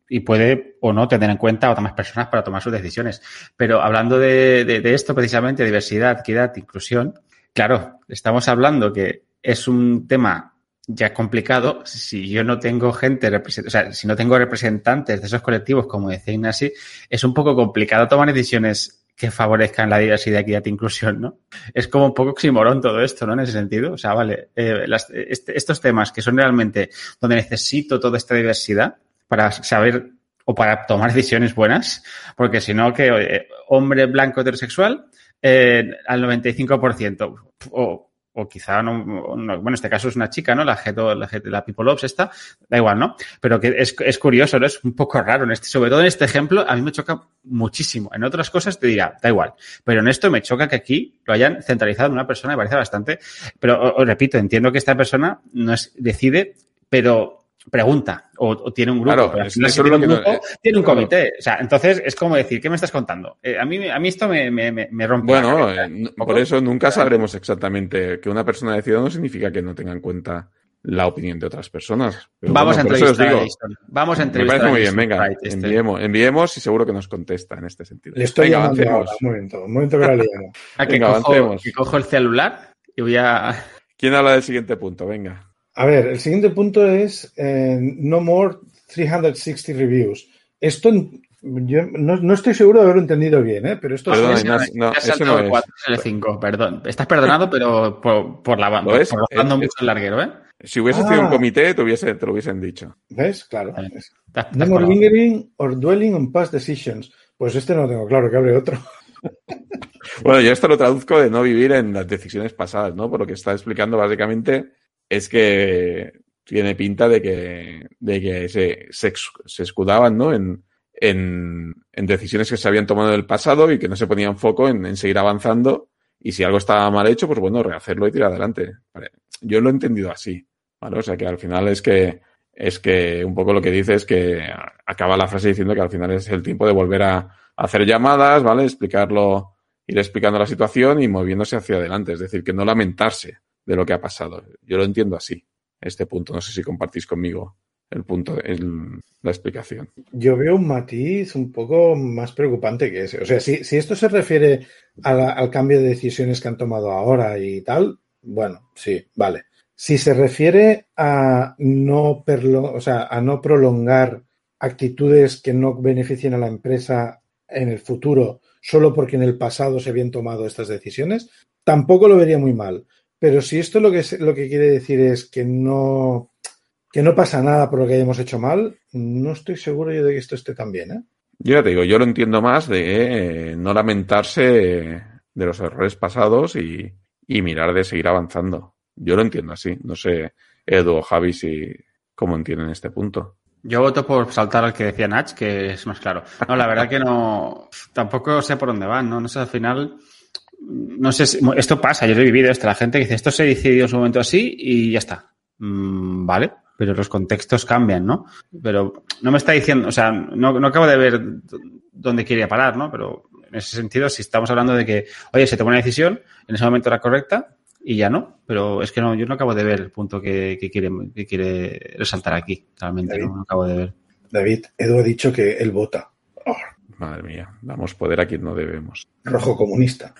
y, puede o no tener en cuenta a otras personas para tomar sus decisiones. Pero hablando de, de- esto precisamente, diversidad, equidad, inclusión, claro, estamos hablando que es un tema ya complicado. Si yo no tengo gente, o sea, si no tengo representantes de esos colectivos, como decía Ignasi, es un poco complicado tomar decisiones que favorezcan la diversidad, equidad e inclusión, ¿no? es como un poco oximorón todo esto, ¿no? En ese sentido. O sea, vale, eh, este- estos temas que son realmente donde necesito toda esta diversidad para saber o para tomar decisiones buenas, porque si no, que hombre blanco heterosexual eh, al 95%, o, o quizá no, no- bueno, en este caso es una chica, ¿no? La, la, la People Ops esta, da igual, ¿no? Pero que es, es curioso, ¿no? Es un poco raro en este, sobre todo en este ejemplo, a mí me choca muchísimo. En otras cosas te dirá, da igual. Pero en esto me choca que aquí lo hayan centralizado en una persona, me parece bastante. Pero os repito, entiendo que esta persona no es, decide, pero pregunta o, o tiene un grupo. Claro, pero si tiene un no- eh, tiene un claro. comité. O sea, entonces es como decir, ¿qué me estás contando? Eh, a, mí, a mí esto me, me, me, me rompe. Bueno, cabeza, eh, por eso nunca sabremos exactamente que una persona decida no significa que no tenga en cuenta la opinión de otras personas. Pero Vamos bueno, a entrevistar a digo, Jason. Vamos a Me entrevistar parece a muy bien, venga, este. enviemos, enviemos y seguro que nos contesta en este sentido. Le estoy venga, llamando avancemos. ahora, un momento, un momento que la llamo. Ah, que, Venga, cojo, avancemos. que cojo el celular y voy a... ¿Quién habla del siguiente punto? Venga. A ver, el siguiente punto es eh, No More 360 Reviews. Esto yo no, no estoy seguro de haberlo entendido bien, ¿eh? pero esto Perdona, es- no, ese saltó no el es. 4, es el 5, perdón. Estás perdonado, pero por, por la ¿Lo por, es? por rozando Es- mucho el larguero, ¿eh? Si hubiese Ah. sido un comité, te, hubiese, te lo hubiesen dicho. ¿Ves? Claro. Vale. No more lingering or dwelling on past decisions. Pues este no lo tengo claro, que abre otro. Bueno, yo esto lo traduzco de no vivir en las decisiones pasadas, ¿no? Por lo que está explicando básicamente es que tiene pinta de que, de que se, se, escudaban, ¿no? En, en, en decisiones que se habían tomado en el pasado y que no se ponían foco en, seguir avanzando. Y si algo estaba mal hecho, pues bueno, rehacerlo y tirar adelante. Yo lo he entendido así, ¿vale? O sea que al final es que, es que un poco lo que dice es que acaba la frase diciendo que al final es el tiempo de volver a hacer llamadas, ¿vale? Explicarlo, ir explicando la situación y moviéndose hacia adelante. Es decir, que no lamentarse de lo que ha pasado. Yo lo entiendo así, este punto. No sé si compartís conmigo el punto, el, la explicación. Yo veo un matiz un poco más preocupante que ese. O sea, si, si esto se refiere al cambio de decisiones que han tomado ahora y tal, bueno, sí, vale. Si se refiere a no, perlo, o sea, a no prolongar actitudes que no beneficien a la empresa en el futuro solo porque en el pasado se habían tomado estas decisiones, tampoco lo vería muy mal. Pero si esto lo que, lo que quiere decir es que no que no pasa nada por lo que hayamos hecho mal, no estoy seguro yo de que esto esté tan bien. ¿eh? Yo ya te digo, yo lo entiendo más de eh, no lamentarse de los errores pasados y, y, mirar de seguir avanzando. Yo lo entiendo así. No sé, Edu o Javi, si cómo entienden este punto. Yo voto por saltar al que decía Nach, que es más claro. No, la verdad que no, tampoco sé por dónde van, ¿no? No sé, al final, no sé, si, esto pasa, yo lo he vivido esto, la gente que dice, esto se decidió en su momento así y ya está. Mm, vale, pero los contextos cambian, ¿no? Pero no me está diciendo, o sea, no, no acabo de ver dónde quería parar, ¿no? Pero en ese sentido, si estamos hablando de que, oye, se tomó una decisión, en ese momento era correcta y ya no, pero es que no, yo no acabo de ver el punto que, que quiere, que quiere resaltar aquí, realmente, David, no, no acabo de ver. David, Edu ha dicho que él vota. Oh, Madre mía, damos poder a quien no debemos. rojo comunista.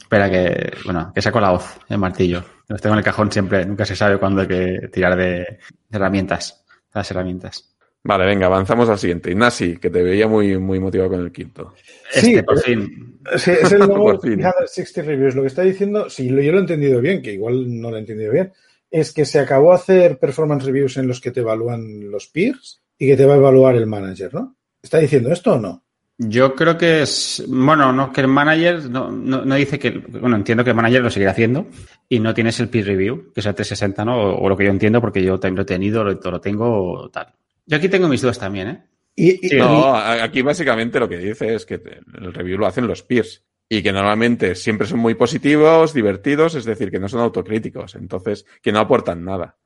Espera que, bueno, que saco la hoz, el martillo. Los tengo en el cajón siempre, nunca se sabe cuándo hay que tirar de, de herramientas, de las herramientas. Vale, venga, avanzamos al siguiente. Ignasi, que te veía muy, muy motivado con el quinto. Este, Sí, por pero- fin. Sí, es el nuevo Por fin. 360 Reviews. Lo que está diciendo, si lo- yo lo he entendido bien, que igual no lo he entendido bien, es que se acabó hacer performance reviews en los que te evalúan los peers y que te va a evaluar el manager, ¿no? ¿Está diciendo esto o no? Yo creo que es, bueno, no, que el manager no, no, no dice que, bueno, entiendo que el manager lo seguirá haciendo y no tienes el peer review, que es el 360, ¿no? O, o lo que yo entiendo porque yo también lo he tenido, lo, lo tengo, tal. Yo aquí tengo mis dudas también, ¿eh? Y, y- Sí, No, aquí básicamente lo que dice es que el review lo hacen los peers y que normalmente siempre son muy positivos, divertidos, es decir, que no son autocríticos, entonces que no aportan nada.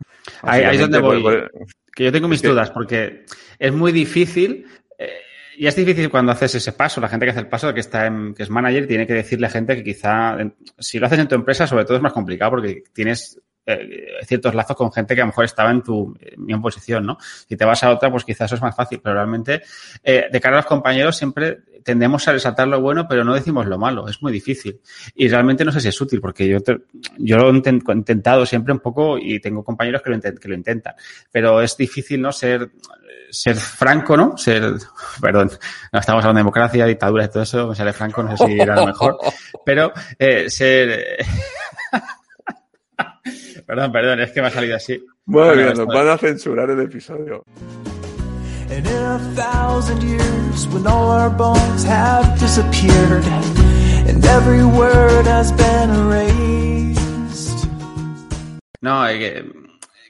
Ahí- es donde voy. por- por- Que yo tengo mis Es que- dudas porque es muy difícil, eh, y es difícil cuando haces ese paso, la gente que hace el paso, que está en, que es manager, tiene que decirle a gente que quizá, si lo haces en tu empresa, sobre todo es más complicado porque tienes eh, ciertos lazos con gente que a lo mejor estaba en tu misma posición, ¿no? Si te vas a otra, pues quizás eso es más fácil, pero realmente eh, de cara a los compañeros siempre tendemos a resaltar lo bueno, pero no decimos lo malo, es muy difícil. Y realmente no sé si es útil, porque yo, te- yo lo he inten- he intentado siempre un poco y tengo compañeros que lo, que lo intentan, pero es difícil, ¿no? Ser, ser franco, ¿no? Ser, perdón, no estamos hablando de democracia, dictadura y todo eso, me sale franco, no sé si era lo mejor, pero eh, ser... perdón, perdón, es que me ha salido así. Bueno, esto- nos van a censurar el episodio. And in a thousand years, when all our bones have disappeared, and every word has been erased. No, eh, que,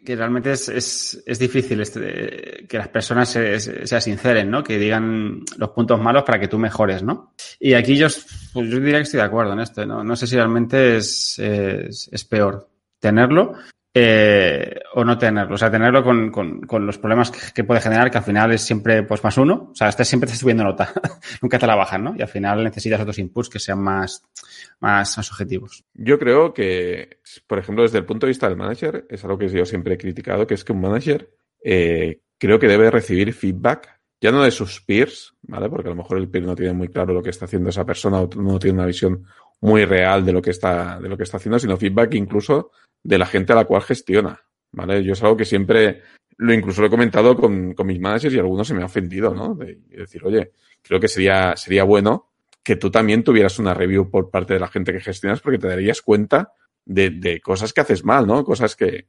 que realmente es, es, es difícil este, que las personas se, se, se sinceren, ¿no? Que digan los puntos malos para que tú mejores, ¿no? Y aquí yo, pues yo diría que estoy de acuerdo en esto, ¿no? No sé si realmente es, es, es peor tenerlo eh, o no tenerlo. O sea, tenerlo con, con, con los problemas que, puede generar, que al final es siempre pues más uno. O sea, estás, siempre subiendo nota. Nunca te la bajan, ¿no? Y al final necesitas otros inputs que sean más, más, más objetivos. Yo creo que, por ejemplo, desde el punto de vista del manager, es algo que yo siempre he criticado, que es que un manager eh, creo que debe recibir feedback, ya no de sus peers, ¿vale? Porque a lo mejor el peer no tiene muy claro lo que está haciendo esa persona o no tiene una visión muy real de lo que está, de lo que está haciendo, sino feedback incluso de la gente a la cual gestiona, ¿vale? Yo es algo que siempre, lo incluso lo he comentado con, con mis managers y algunos se me ha ofendido, ¿no? De, de decir, oye, creo que sería, sería bueno que tú también tuvieras una review por parte de la gente que gestionas porque te darías cuenta de, de cosas que haces mal, ¿no? Cosas que,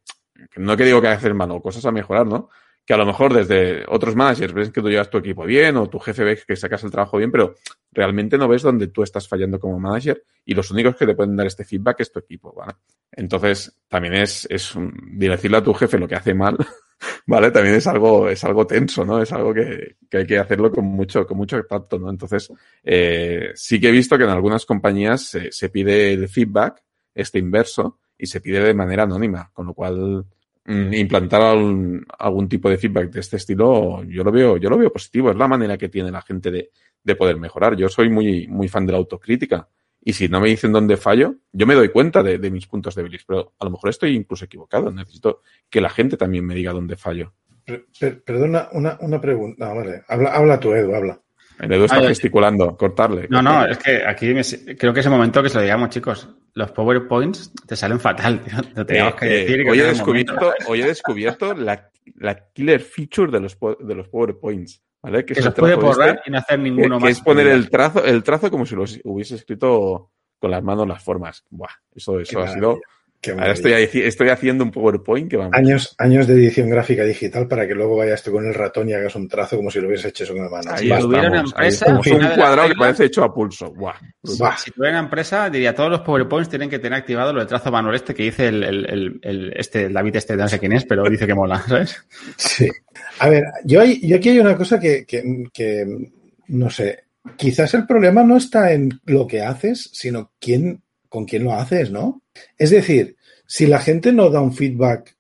que, no que digo que haces mal, o cosas a mejorar, ¿no? Que a lo mejor desde otros managers ves que tú llevas tu equipo bien o tu jefe ve que sacas el trabajo bien, pero realmente no ves dónde tú estás fallando como manager y los únicos que te pueden dar este feedback es tu equipo, ¿vale? Entonces, también es, es decirle a tu jefe lo que hace mal, ¿vale? También es algo, es algo tenso, ¿no? Es algo que, que hay que hacerlo con mucho, con mucho tacto, ¿no? Entonces, eh, sí que he visto que en algunas compañías se, se pide el feedback, este inverso, y se pide de manera anónima, con lo cual implantar algún, algún, tipo de feedback de este estilo, yo lo veo, yo lo veo positivo, es la manera que tiene la gente de, de poder mejorar. Yo soy muy, muy fan de la autocrítica. Y si no me dicen dónde fallo, yo me doy cuenta de, de mis puntos débiles, pero a lo mejor estoy incluso equivocado. Necesito que la gente también me diga dónde fallo. per- per- perdona, una, una pregunta. No, vale. Habla, habla tú, Edu, habla. El Edu está Ay, gesticulando, cortarle. No, no, es que aquí me- creo que es el momento que se lo digamos, chicos. Los PowerPoints te salen fatal, tío. Lo teníamos que Eh, decir. eh, que hoy, he descubierto, hoy he descubierto la, la killer feature de los, de los PowerPoints. ¿vale? que es se puede trazo borrar este, y no hacer que, ninguno que más. es poner el trazo, el trazo como si lo hubiese escrito con las manos las formas. Buah, eso, eso Qué ha sido. Ahora estoy, estoy haciendo un PowerPoint que vamos. Años, años de edición gráfica digital para que luego vayas tú con el ratón y hagas un trazo como si lo hubieses hecho con la mano. Si tuviera una empresa, un cuadrado que parece hecho a pulso. Buah, brutal. Buah. Si tuviera una empresa, diría todos los PowerPoints tienen que tener activado lo de trazo manual este que dice el, el, el, el- este, David este, no sé quién es, pero dice que mola, ¿sabes? Sí. A ver, yo, hay- yo aquí hay una cosa que, que- que, no sé, quizás el problema no está en lo que haces, sino quién, con quién lo haces, ¿no? Es decir, si la gente no da un feedback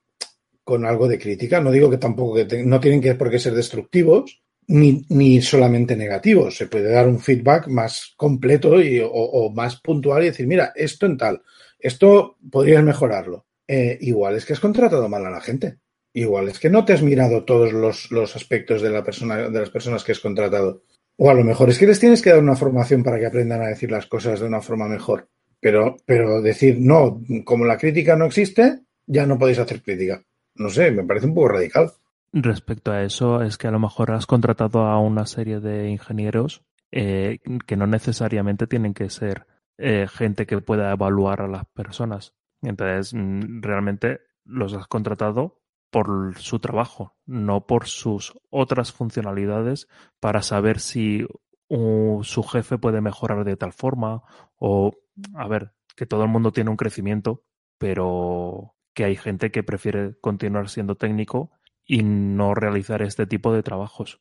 con algo de crítica, no digo que tampoco que no tienen que por qué ser destructivos, ni, ni solamente negativos. Se puede dar un feedback más completo y, o, o más puntual y decir, mira, esto en tal, esto podrías mejorarlo. Eh, igual es que has contratado mal a la gente. Igual es que no te has mirado todos los, los aspectos de, la persona, de las personas que has contratado. O a lo mejor es que les tienes que dar una formación para que aprendan a decir las cosas de una forma mejor. Pero, pero decir, no, como la crítica no existe, ya no podéis hacer crítica. No sé, me parece un poco radical. Respecto a eso, es que a lo mejor has contratado a una serie de ingenieros eh, que no necesariamente tienen que ser eh, gente que pueda evaluar a las personas. Entonces, mm, realmente los has contratado por su trabajo, no por sus otras funcionalidades para saber si su jefe puede mejorar de tal forma o, a ver, que todo el mundo tiene un crecimiento, pero que hay gente que prefiere continuar siendo técnico y no realizar este tipo de trabajos.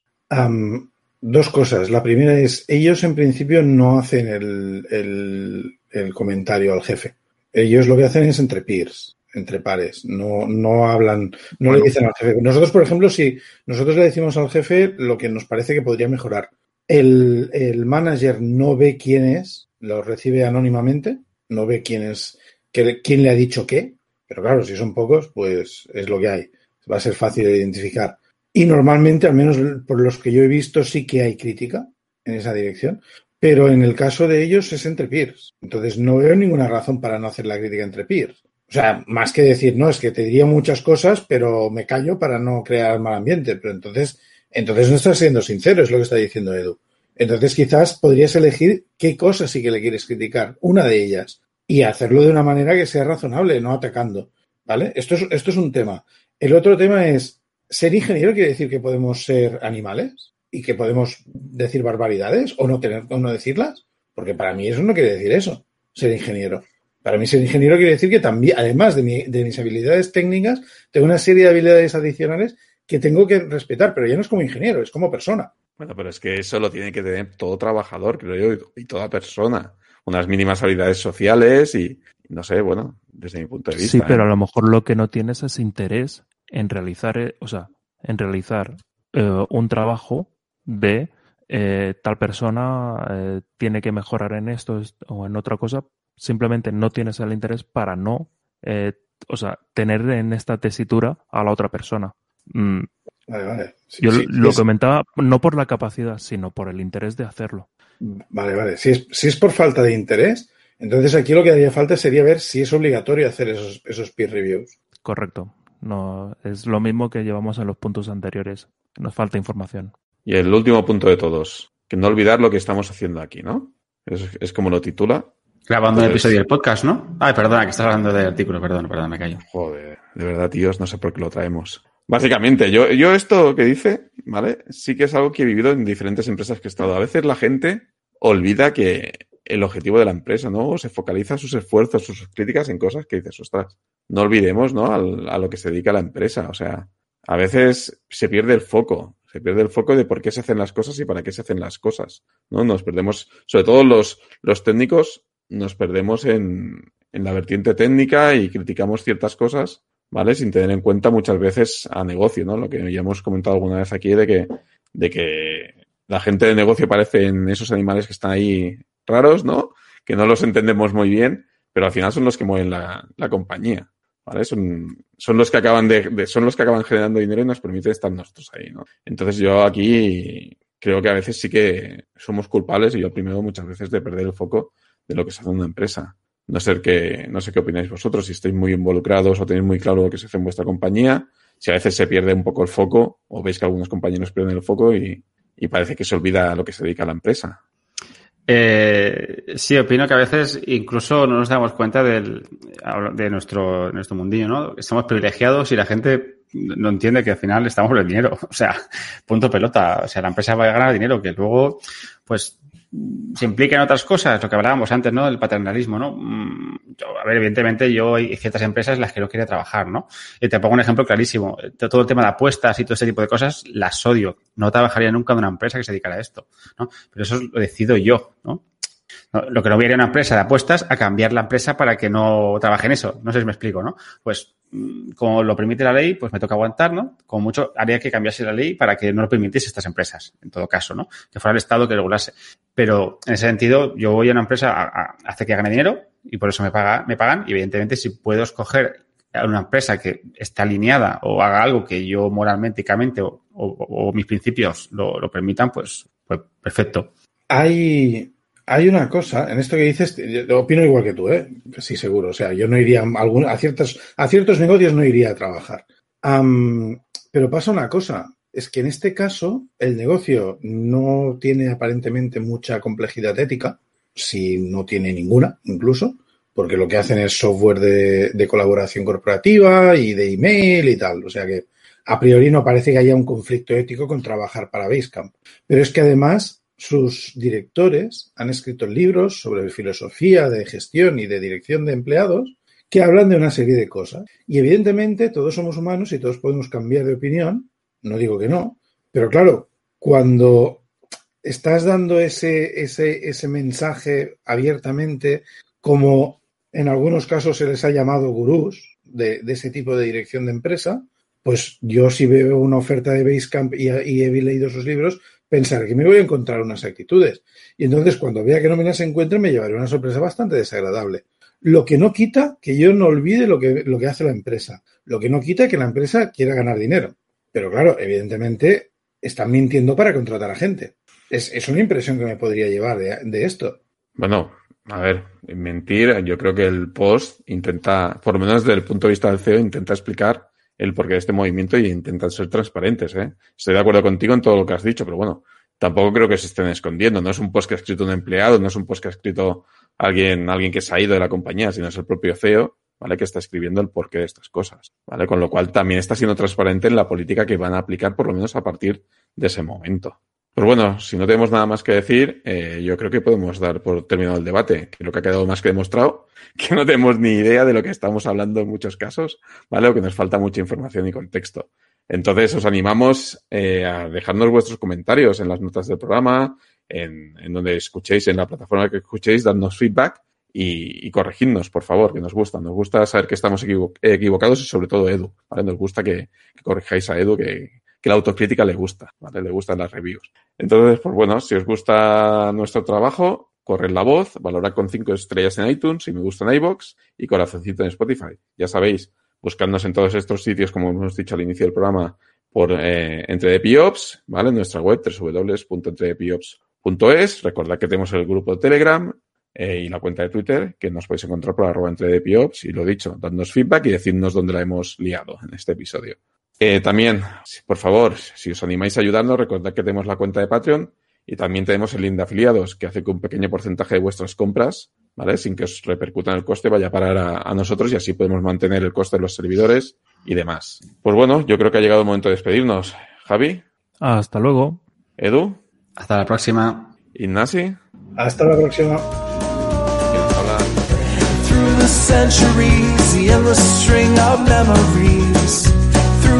Dos cosas. La primera es, ellos en principio no hacen el, el- el comentario al jefe. Ellos lo que hacen es entre peers, entre pares. No, no hablan, no Bueno. le dicen al jefe. Nosotros, por ejemplo, si nosotros le decimos al jefe lo que nos parece que podría mejorar, el, el manager no ve quién es, lo recibe anónimamente, no ve quién es, que- quién le ha dicho qué, pero claro, si son pocos, pues es lo que hay. Va a ser fácil de identificar. Y normalmente, al menos por los que yo he visto, sí que hay crítica en esa dirección. Pero en el caso de ellos es entre peers. Entonces no veo ninguna razón para no hacer la crítica entre peers. O sea, más que decir, no, es que te diría muchas cosas, pero me callo para no crear mal ambiente. Pero entonces, entonces no estás siendo sincero, es lo que está diciendo Edu. Entonces quizás podrías elegir qué cosas sí que le quieres criticar, una de ellas, y hacerlo de una manera que sea razonable, no atacando. ¿Vale? Esto es, esto es un tema. El otro tema es, ¿ser ingeniero quiere decir que podemos ser animales? ¿Y que podemos decir barbaridades o no, tener, o no decirlas? Porque para mí eso no quiere decir eso, ser ingeniero. Para mí ser ingeniero quiere decir que también, además de, mi- de mis habilidades técnicas, tengo una serie de habilidades adicionales que tengo que respetar, pero ya no es como ingeniero, es como persona. Bueno, pero es que eso lo tiene que tener todo trabajador, creo yo, y toda persona. Unas mínimas habilidades sociales y, no sé, bueno, desde mi punto de vista. Sí, pero a ¿eh? lo mejor lo que no tienes es interés en realizar, eh, o sea, en realizar eh, un trabajo de eh, tal persona eh, tiene que mejorar en esto es- o en otra cosa. Simplemente no tienes el interés para no, eh, o sea, tener en esta tesitura a la otra persona. Mm, Vale, vale. Sí, yo sí, lo es- comentaba no por la capacidad, sino por el interés de hacerlo. Vale, vale. Si es, si es por falta de interés, entonces aquí lo que haría falta sería ver si es obligatorio hacer esos, esos peer reviews. Correcto. No, es lo mismo que llevamos en los puntos anteriores. Nos falta información. Y el último punto de todos, que no olvidar lo que estamos haciendo aquí, ¿no? Es, es como lo titula. Grabando el Pues- episodio del podcast, ¿no? Ay, perdona, que estás hablando del artículo, perdón, perdón, me callo. Joder, de verdad, tíos, no sé por qué lo traemos. Básicamente, yo, yo esto que dice, ¿vale? Sí que es algo que he vivido en diferentes empresas que he estado. A veces la gente olvida que el objetivo de la empresa, ¿no? Se focaliza sus esfuerzos, sus críticas en cosas que dices, ostras, no olvidemos, ¿no? Al- a lo que se dedica la empresa. O sea, a veces se pierde el foco, se pierde el foco de por qué se hacen las cosas y para qué se hacen las cosas, ¿no? Nos perdemos, sobre todo los, los técnicos, nos perdemos en, en la vertiente técnica y criticamos ciertas cosas, ¿vale? Sin tener en cuenta muchas veces a negocio, ¿no? Lo que ya hemos comentado alguna vez aquí de que, de que la gente de negocio parecen esos animales que están ahí raros, ¿no? Que no los entendemos muy bien, pero al final son los que mueven la, la compañía. ¿vale? Son, son los que acaban de, de- son los que acaban generando dinero y nos permite estar nosotros ahí, ¿no? Entonces yo aquí creo que a veces sí que somos culpables y yo primero muchas veces de perder el foco de lo que se hace en una empresa. No sé qué, no sé qué opináis vosotros, si estáis muy involucrados o tenéis muy claro lo que se hace en vuestra compañía, si a veces se pierde un poco el foco o veis que algunos compañeros pierden el foco y, y parece que se olvida a lo que se dedica la empresa. Eh, sí, opino que a veces incluso no nos damos cuenta del, de nuestro, nuestro mundillo, ¿no? Estamos privilegiados y la gente no entiende que al final estamos por el dinero. O sea, punto pelota. O sea, la empresa va a ganar dinero que luego, pues, se implica en otras cosas, lo que hablábamos antes, ¿no? Del paternalismo, ¿no? Mm, yo, a ver, evidentemente yo hay ciertas empresas en las que no quería trabajar, ¿no? Y te pongo un ejemplo clarísimo. Todo el tema de apuestas y todo este tipo de cosas las odio. No trabajaría nunca en una empresa que se dedicara a esto, ¿no? Pero eso lo decido yo, ¿no? Lo que no voy a ir a una empresa de apuestas a cambiar la empresa para que no trabaje en eso. No sé si me explico, ¿no? Pues mm, como lo permite la ley, pues me toca aguantar, ¿no? Como mucho haría que cambiase la ley para que no lo permitiese estas empresas, en todo caso, ¿no? Que fuera el Estado que regulase. Pero en ese sentido, yo voy a una empresa a, hacer que gane dinero y por eso me, paga, me pagan. Y evidentemente, si puedo escoger a una empresa que esté alineada o haga algo que yo moralmente, éticamente o, o, o mis principios lo, lo permitan, pues, pues perfecto. Hay, hay una cosa, en esto que dices, opino igual que tú, ¿eh? Sí, seguro. O sea, yo no iría a, a, ciertos, a ciertos negocios, no iría a trabajar. Pero pasa una cosa, es que en este caso el negocio no tiene aparentemente mucha complejidad ética, si no tiene ninguna, incluso, porque lo que hacen es software de, de colaboración corporativa y de email y tal. O sea que a priori no parece que haya un conflicto ético con trabajar para Basecamp. Pero es que además sus directores han escrito libros sobre filosofía de gestión y de dirección de empleados que hablan de una serie de cosas. Y evidentemente todos somos humanos y todos podemos cambiar de opinión, no digo que no, pero claro, cuando estás dando ese, ese, ese mensaje abiertamente, como en algunos casos se les ha llamado gurús de, ese tipo de dirección de empresa, pues yo si veo una oferta de Basecamp y, y he leído sus libros, pensar que me voy a encontrar unas actitudes. Y entonces cuando vea que no me las encuentre, me llevaré una sorpresa bastante desagradable. Lo que no quita que yo no olvide lo que, lo que hace la empresa. Lo que no quita que la empresa quiera ganar dinero. Pero claro, evidentemente están mintiendo para contratar a gente. Es, es una impresión que me podría llevar de, de esto. Bueno, a ver, mentir, yo creo que el post intenta, por lo menos desde el punto de vista del CEO, intenta explicar el porqué de este movimiento y intentan ser transparentes. ¿eh? Estoy de acuerdo contigo en todo lo que has dicho, pero bueno, tampoco creo que se estén escondiendo. No es un post que ha escrito un empleado, no es un post que ha escrito alguien, alguien que se ha ido de la compañía, sino es el propio CEO, ¿vale? Que está escribiendo el porqué de estas cosas, ¿vale? Con lo cual también está siendo transparente en la política que van a aplicar, por lo menos a partir de ese momento. Pues bueno, si no tenemos nada más que decir, eh, yo creo que podemos dar por terminado el debate, que lo que ha quedado más que demostrado, que no tenemos ni idea de lo que estamos hablando en muchos casos, ¿vale? O que nos falta mucha información y contexto. Entonces, os animamos eh, a dejarnos vuestros comentarios en las notas del programa, en, en, donde escuchéis, en la plataforma que escuchéis, darnos feedback y, y, corregidnos, por favor, que nos gusta. Nos gusta saber que estamos equivo equivocados y sobre todo Edu, ¿vale? Nos gusta que, que corrijáis a Edu, que, que la autocrítica le gusta, ¿vale? Le gustan las reviews. Entonces, pues bueno, si os gusta nuestro trabajo, corred la voz, valorad con cinco estrellas en iTunes, y me gusta en iBox y corazoncito en Spotify. Ya sabéis, buscadnos en todos estos sitios, como hemos dicho al inicio del programa, por eh, Entre Piops, ¿vale? En nuestra web, www.entredepiops.es. Recordad que tenemos el grupo de Telegram eh, y la cuenta de Twitter, que nos podéis encontrar por arroba Entredepiops. Y lo dicho, dadnos feedback y decidnos dónde la hemos liado en este episodio. Eh, también, por favor, si os animáis a ayudarnos, recordad que tenemos la cuenta de Patreon y también tenemos el link de afiliados, que hace que un pequeño porcentaje de vuestras compras, ¿vale? Sin que os repercuta en el coste, vaya a parar a, a, nosotros y así podemos mantener el coste de los servidores y demás. Pues bueno, yo creo que ha llegado el momento de despedirnos. Javi. Hasta luego. Edu. Hasta la próxima. Ignasi. Hasta la próxima. Through the centuries, the endless string of memories.